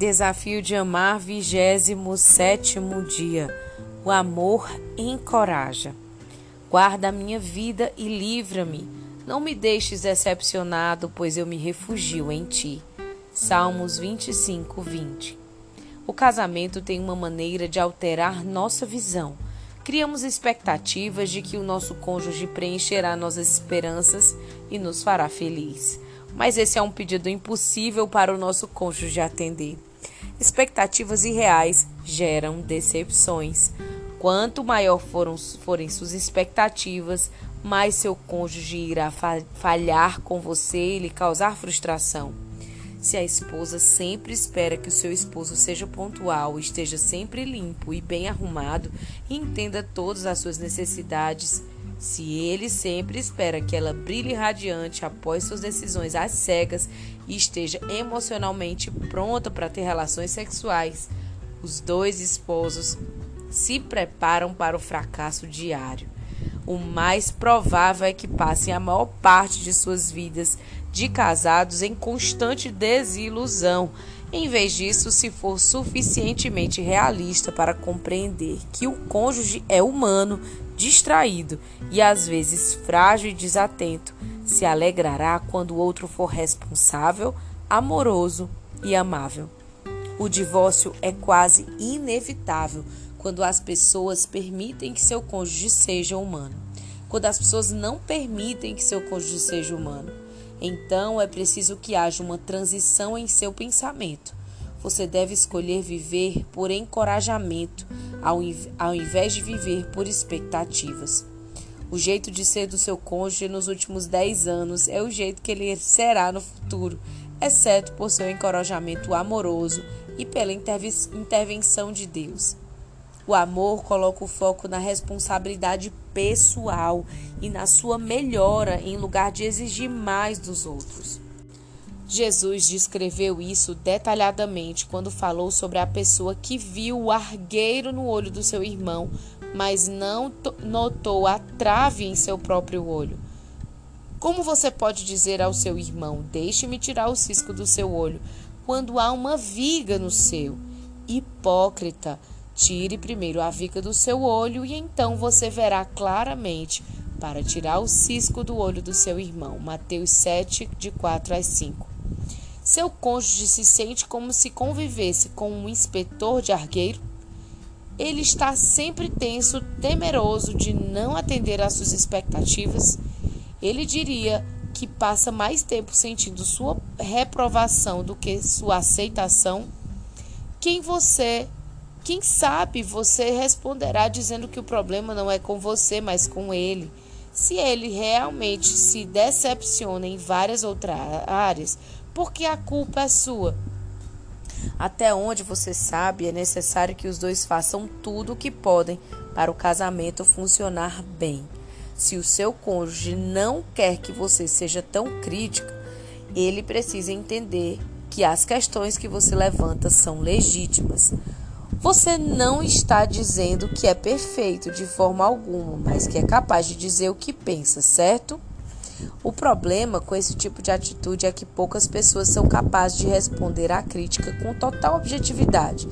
Desafio de amar, 27 dia. O amor encoraja. Guarda a minha vida e livra-me. Não me deixes decepcionado, pois eu me refugio em ti. Salmos 25, 20. O casamento tem uma maneira de alterar nossa visão. Criamos expectativas de que o nosso cônjuge preencherá nossas esperanças e nos fará feliz. Mas esse é um pedido impossível para o nosso cônjuge atender. Expectativas irreais geram decepções. Quanto maior foram, forem suas expectativas, mais seu cônjuge irá falhar com você e lhe causar frustração. Se a esposa sempre espera que o seu esposo seja pontual, esteja sempre limpo e bem arrumado e entenda todas as suas necessidades, se ele sempre espera que ela brilhe radiante após suas decisões às cegas e esteja emocionalmente pronta para ter relações sexuais, os dois esposos se preparam para o fracasso diário. O mais provável é que passem a maior parte de suas vidas de casados em constante desilusão. Em vez disso, se for suficientemente realista para compreender que o cônjuge é humano, distraído e às vezes frágil e desatento, se alegrará quando o outro for responsável, amoroso e amável. O divórcio é quase inevitável quando as pessoas permitem que seu cônjuge seja humano. Quando as pessoas não permitem que seu cônjuge seja humano, então é preciso que haja uma transição em seu pensamento. Você deve escolher viver por encorajamento, ao invés de viver por expectativas. O jeito de ser do seu cônjuge nos últimos 10 anos é o jeito que ele será no futuro, exceto por seu encorajamento amoroso e pela intervenção de Deus. O amor coloca o foco na responsabilidade pessoal e na sua melhora em lugar de exigir mais dos outros. Jesus descreveu isso detalhadamente quando falou sobre a pessoa que viu o argueiro no olho do seu irmão, mas não notou a trave em seu próprio olho. Como você pode dizer ao seu irmão: Deixe-me tirar o cisco do seu olho, quando há uma viga no seu? Hipócrita! Tire primeiro a viga do seu olho e então você verá claramente para tirar o cisco do olho do seu irmão. Mateus 7, de 4 a 5. Seu cônjuge se sente como se convivesse com um inspetor de argueiro? Ele está sempre tenso, temeroso de não atender às suas expectativas? Ele diria que passa mais tempo sentindo sua reprovação do que sua aceitação? Quem você quem sabe você responderá dizendo que o problema não é com você, mas com ele. Se ele realmente se decepciona em várias outras áreas, porque a culpa é sua. Até onde você sabe, é necessário que os dois façam tudo o que podem para o casamento funcionar bem. Se o seu cônjuge não quer que você seja tão crítica, ele precisa entender que as questões que você levanta são legítimas. Você não está dizendo que é perfeito de forma alguma, mas que é capaz de dizer o que pensa, certo? O problema com esse tipo de atitude é que poucas pessoas são capazes de responder à crítica com total objetividade.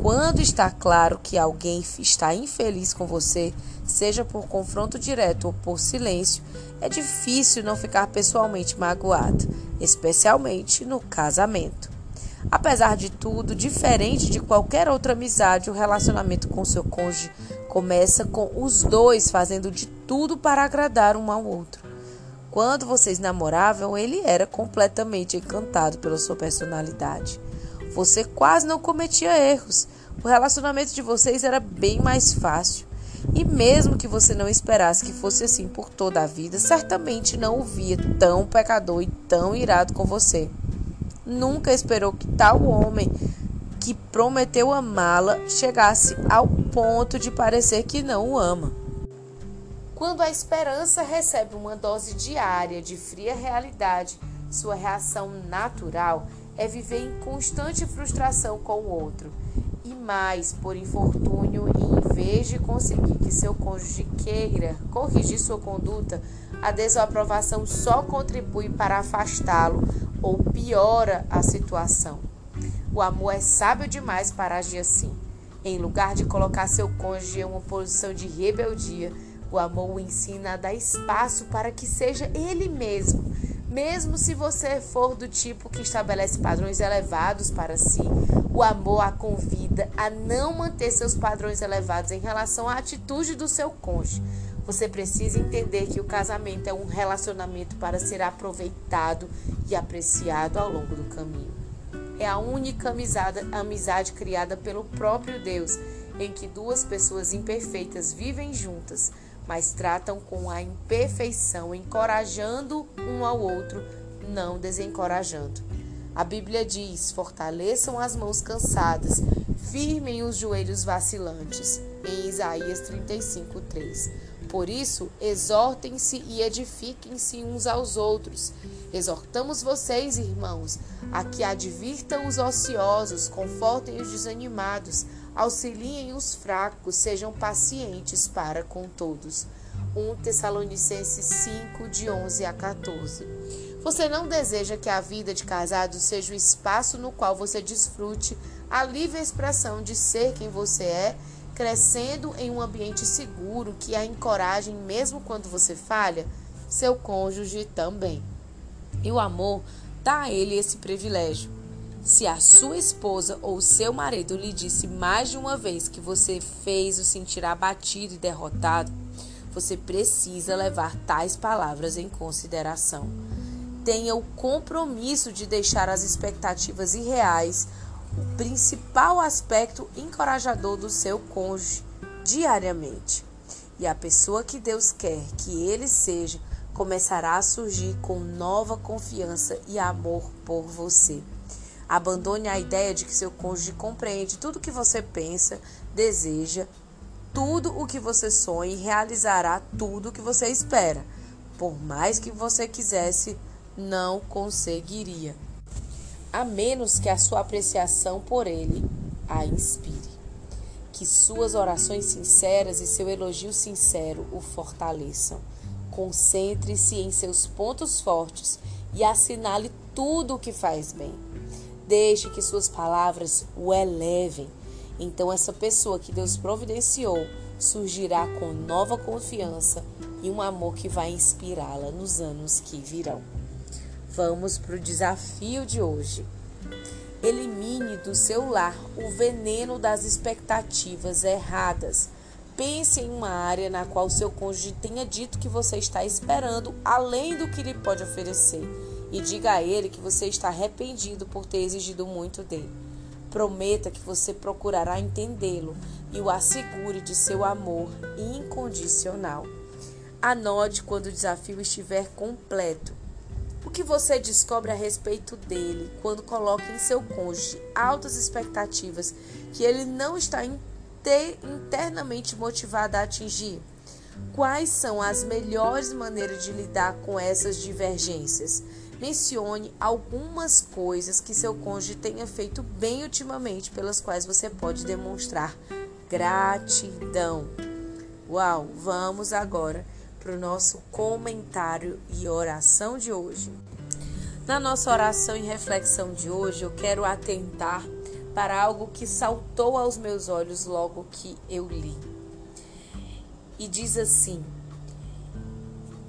Quando está claro que alguém está infeliz com você, seja por confronto direto ou por silêncio, é difícil não ficar pessoalmente magoado, especialmente no casamento. Apesar de tudo, diferente de qualquer outra amizade, o relacionamento com seu cônjuge começa com os dois fazendo de tudo para agradar um ao outro. Quando vocês namoravam, ele era completamente encantado pela sua personalidade. Você quase não cometia erros. O relacionamento de vocês era bem mais fácil. E mesmo que você não esperasse que fosse assim por toda a vida, certamente não o via tão pecador e tão irado com você. Nunca esperou que tal homem que prometeu amá-la chegasse ao ponto de parecer que não o ama. Quando a esperança recebe uma dose diária de fria realidade, sua reação natural é viver em constante frustração com o outro. E mais, por infortúnio, em vez de conseguir que seu cônjuge queira corrigir sua conduta, a desaprovação só contribui para afastá-lo ou piora a situação. O amor é sábio demais para agir assim. Em lugar de colocar seu cônjuge em uma posição de rebeldia, o amor o ensina a dar espaço para que seja ele mesmo. Mesmo se você for do tipo que estabelece padrões elevados para si, o amor a convida a não manter seus padrões elevados em relação à atitude do seu cônjuge. Você precisa entender que o casamento é um relacionamento para ser aproveitado e apreciado ao longo do caminho é a única amizade, amizade criada pelo próprio Deus, em que duas pessoas imperfeitas vivem juntas, mas tratam com a imperfeição, encorajando um ao outro, não desencorajando. A Bíblia diz: fortaleçam as mãos cansadas, firmem os joelhos vacilantes, em Isaías 35, 3. Por isso, exortem-se e edifiquem-se uns aos outros. Exortamos vocês, irmãos, a que advirtam os ociosos, confortem os desanimados, auxiliem os fracos, sejam pacientes para com todos. 1 Tessalonicenses 5, de 11 a 14. Você não deseja que a vida de casado seja o espaço no qual você desfrute a livre expressão de ser quem você é crescendo em um ambiente seguro que a encorajem mesmo quando você falha, seu cônjuge também. E o amor dá a ele esse privilégio. Se a sua esposa ou seu marido lhe disse mais de uma vez que você fez o sentir abatido e derrotado, você precisa levar tais palavras em consideração. Tenha o compromisso de deixar as expectativas irreais o principal aspecto encorajador do seu cônjuge diariamente. E a pessoa que Deus quer que ele seja começará a surgir com nova confiança e amor por você. Abandone a ideia de que seu cônjuge compreende tudo o que você pensa, deseja, tudo o que você sonha e realizará tudo o que você espera. Por mais que você quisesse, não conseguiria a menos que a sua apreciação por ele a inspire. Que suas orações sinceras e seu elogio sincero o fortaleçam. Concentre-se em seus pontos fortes e assinale tudo o que faz bem. Deixe que suas palavras o elevem. Então, essa pessoa que Deus providenciou surgirá com nova confiança e um amor que vai inspirá-la nos anos que virão. Vamos para o desafio de hoje. Elimine do seu lar o veneno das expectativas erradas. Pense em uma área na qual seu cônjuge tenha dito que você está esperando além do que lhe pode oferecer e diga a ele que você está arrependido por ter exigido muito dele. Prometa que você procurará entendê-lo e o assegure de seu amor incondicional. Anote quando o desafio estiver completo o que você descobre a respeito dele quando coloca em seu cônjuge altas expectativas que ele não está internamente motivado a atingir? Quais são as melhores maneiras de lidar com essas divergências? Mencione algumas coisas que seu cônjuge tenha feito bem ultimamente, pelas quais você pode demonstrar gratidão. Uau, vamos agora para o nosso comentário e oração de hoje. Na nossa oração e reflexão de hoje, eu quero atentar para algo que saltou aos meus olhos logo que eu li. E diz assim: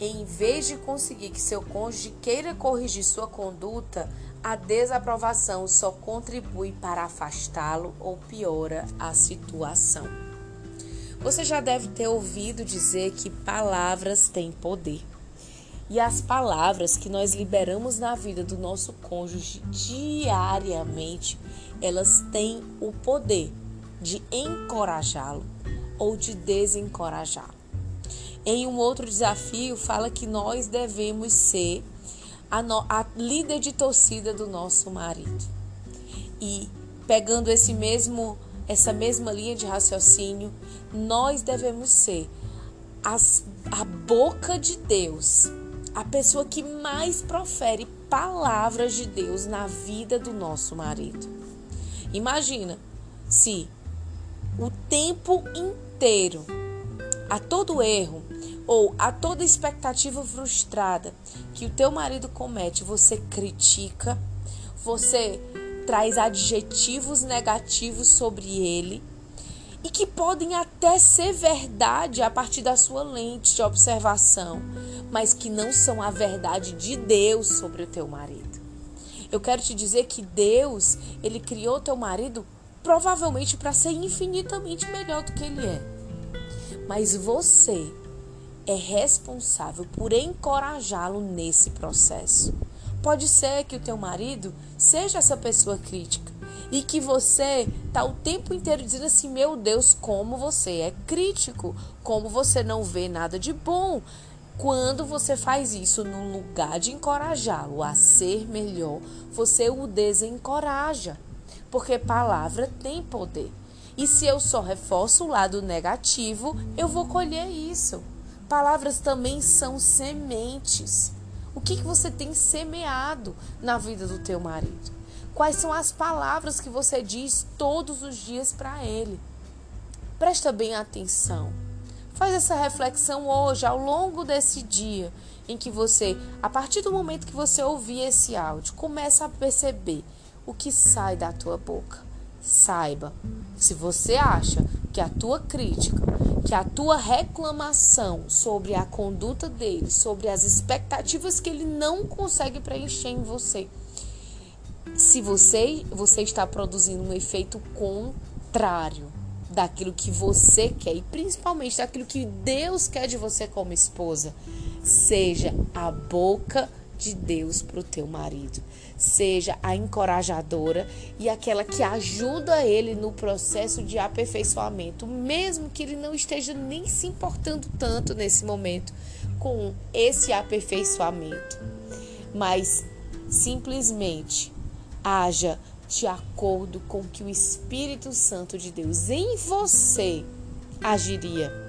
em vez de conseguir que seu cônjuge queira corrigir sua conduta, a desaprovação só contribui para afastá-lo ou piora a situação. Você já deve ter ouvido dizer que palavras têm poder. E as palavras que nós liberamos na vida do nosso cônjuge diariamente, elas têm o poder de encorajá-lo ou de desencorajá-lo. Em um outro desafio, fala que nós devemos ser a, no, a líder de torcida do nosso marido. E pegando esse mesmo essa mesma linha de raciocínio, nós devemos ser as, a boca de Deus, a pessoa que mais profere palavras de Deus na vida do nosso marido. Imagina se o tempo inteiro, a todo erro ou a toda expectativa frustrada que o teu marido comete, você critica, você traz adjetivos negativos sobre ele e que podem até ser verdade a partir da sua lente de observação, mas que não são a verdade de Deus sobre o teu marido. Eu quero te dizer que Deus, ele criou teu marido provavelmente para ser infinitamente melhor do que ele é. Mas você é responsável por encorajá-lo nesse processo. Pode ser que o teu marido seja essa pessoa crítica e que você tá o tempo inteiro dizendo assim: "Meu Deus, como você é crítico, como você não vê nada de bom". Quando você faz isso no lugar de encorajá-lo a ser melhor, você o desencoraja, porque palavra tem poder. E se eu só reforço o lado negativo, eu vou colher isso. Palavras também são sementes. O que, que você tem semeado na vida do teu marido? Quais são as palavras que você diz todos os dias para ele? Presta bem atenção. Faz essa reflexão hoje, ao longo desse dia, em que você, a partir do momento que você ouvir esse áudio, começa a perceber o que sai da tua boca. Saiba, se você acha que a tua crítica, que a tua reclamação sobre a conduta dele, sobre as expectativas que ele não consegue preencher em você, se você você está produzindo um efeito contrário daquilo que você quer e principalmente daquilo que Deus quer de você como esposa, seja a boca de Deus para o teu marido. Seja a encorajadora e aquela que ajuda ele no processo de aperfeiçoamento, mesmo que ele não esteja nem se importando tanto nesse momento com esse aperfeiçoamento. Mas simplesmente haja de acordo com que o Espírito Santo de Deus em você agiria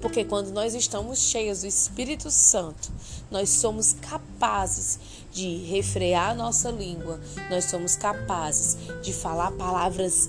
porque quando nós estamos cheios do Espírito Santo, nós somos capazes de refrear a nossa língua, nós somos capazes de falar palavras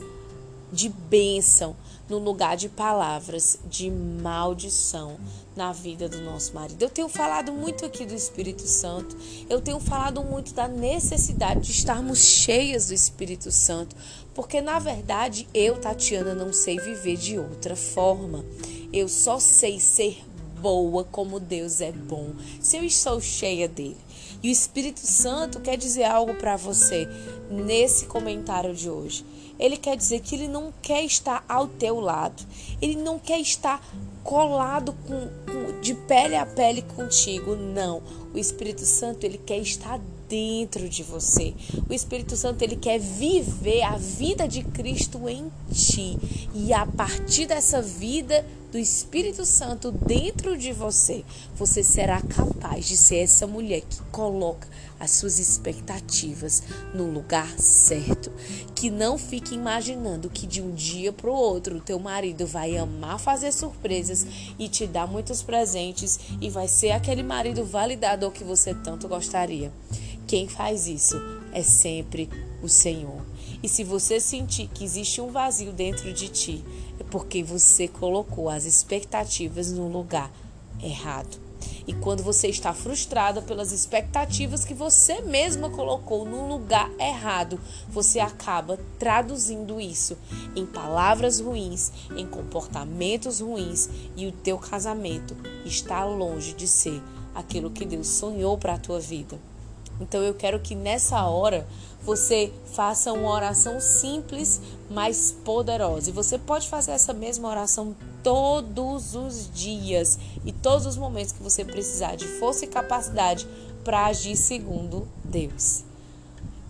de bênção no lugar de palavras de maldição na vida do nosso marido. Eu tenho falado muito aqui do Espírito Santo, eu tenho falado muito da necessidade de estarmos cheias do Espírito Santo, porque na verdade eu, Tatiana, não sei viver de outra forma. Eu só sei ser boa como Deus é bom, se eu estou cheia dele. E o Espírito Santo quer dizer algo para você nesse comentário de hoje. Ele quer dizer que ele não quer estar ao teu lado. Ele não quer estar colado com, com, de pele a pele contigo. Não. O Espírito Santo, ele quer estar dentro de você. O Espírito Santo, ele quer viver a vida de Cristo em ti. E a partir dessa vida do Espírito Santo dentro de você, você será capaz de ser essa mulher que coloca as suas expectativas no lugar certo. Que não fique imaginando que de um dia para o outro o teu marido vai amar fazer surpresas e te dar muitos presentes e vai ser aquele marido validador que você tanto gostaria. Quem faz isso é sempre o Senhor. E se você sentir que existe um vazio dentro de ti, é porque você colocou as expectativas no lugar errado. E quando você está frustrada pelas expectativas que você mesma colocou no lugar errado, você acaba traduzindo isso em palavras ruins, em comportamentos ruins e o teu casamento está longe de ser aquilo que Deus sonhou para a tua vida. Então eu quero que nessa hora você faça uma oração simples, mas poderosa. E você pode fazer essa mesma oração todos os dias e todos os momentos que você precisar de força e capacidade para agir segundo Deus.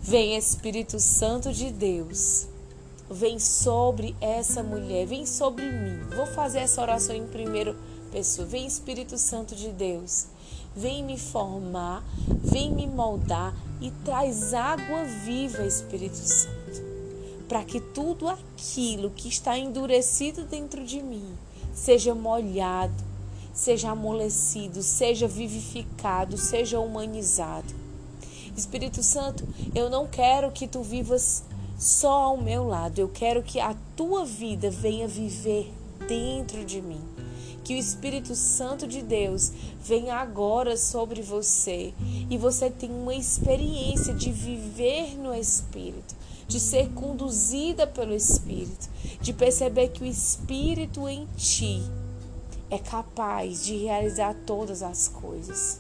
Vem Espírito Santo de Deus. Vem sobre essa mulher, vem sobre mim. Vou fazer essa oração em primeiro pessoa. Vem Espírito Santo de Deus vem me formar, vem me moldar e traz água viva, Espírito Santo, para que tudo aquilo que está endurecido dentro de mim seja molhado, seja amolecido, seja vivificado, seja humanizado. Espírito Santo, eu não quero que tu vivas só ao meu lado, eu quero que a tua vida venha viver dentro de mim Que o Espírito Santo de Deus venha agora sobre você e você tenha uma experiência de viver no Espírito, de ser conduzida pelo Espírito, de perceber que o Espírito em ti é capaz de realizar todas as coisas.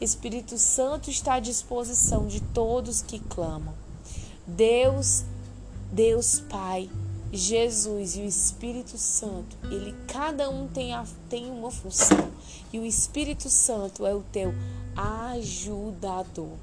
Espírito Santo está à disposição de todos que clamam. Deus, Deus Pai, Jesus e o Espírito Santo, ele cada um tem, a, tem uma função. E o Espírito Santo é o teu ajudador.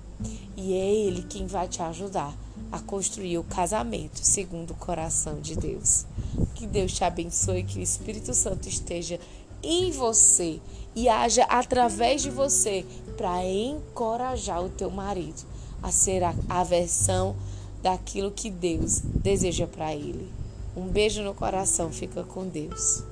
E é ele quem vai te ajudar a construir o casamento segundo o coração de Deus. Que Deus te abençoe, que o Espírito Santo esteja em você e haja através de você para encorajar o teu marido a ser a, a versão daquilo que Deus deseja para ele. Um beijo no coração, fica com Deus.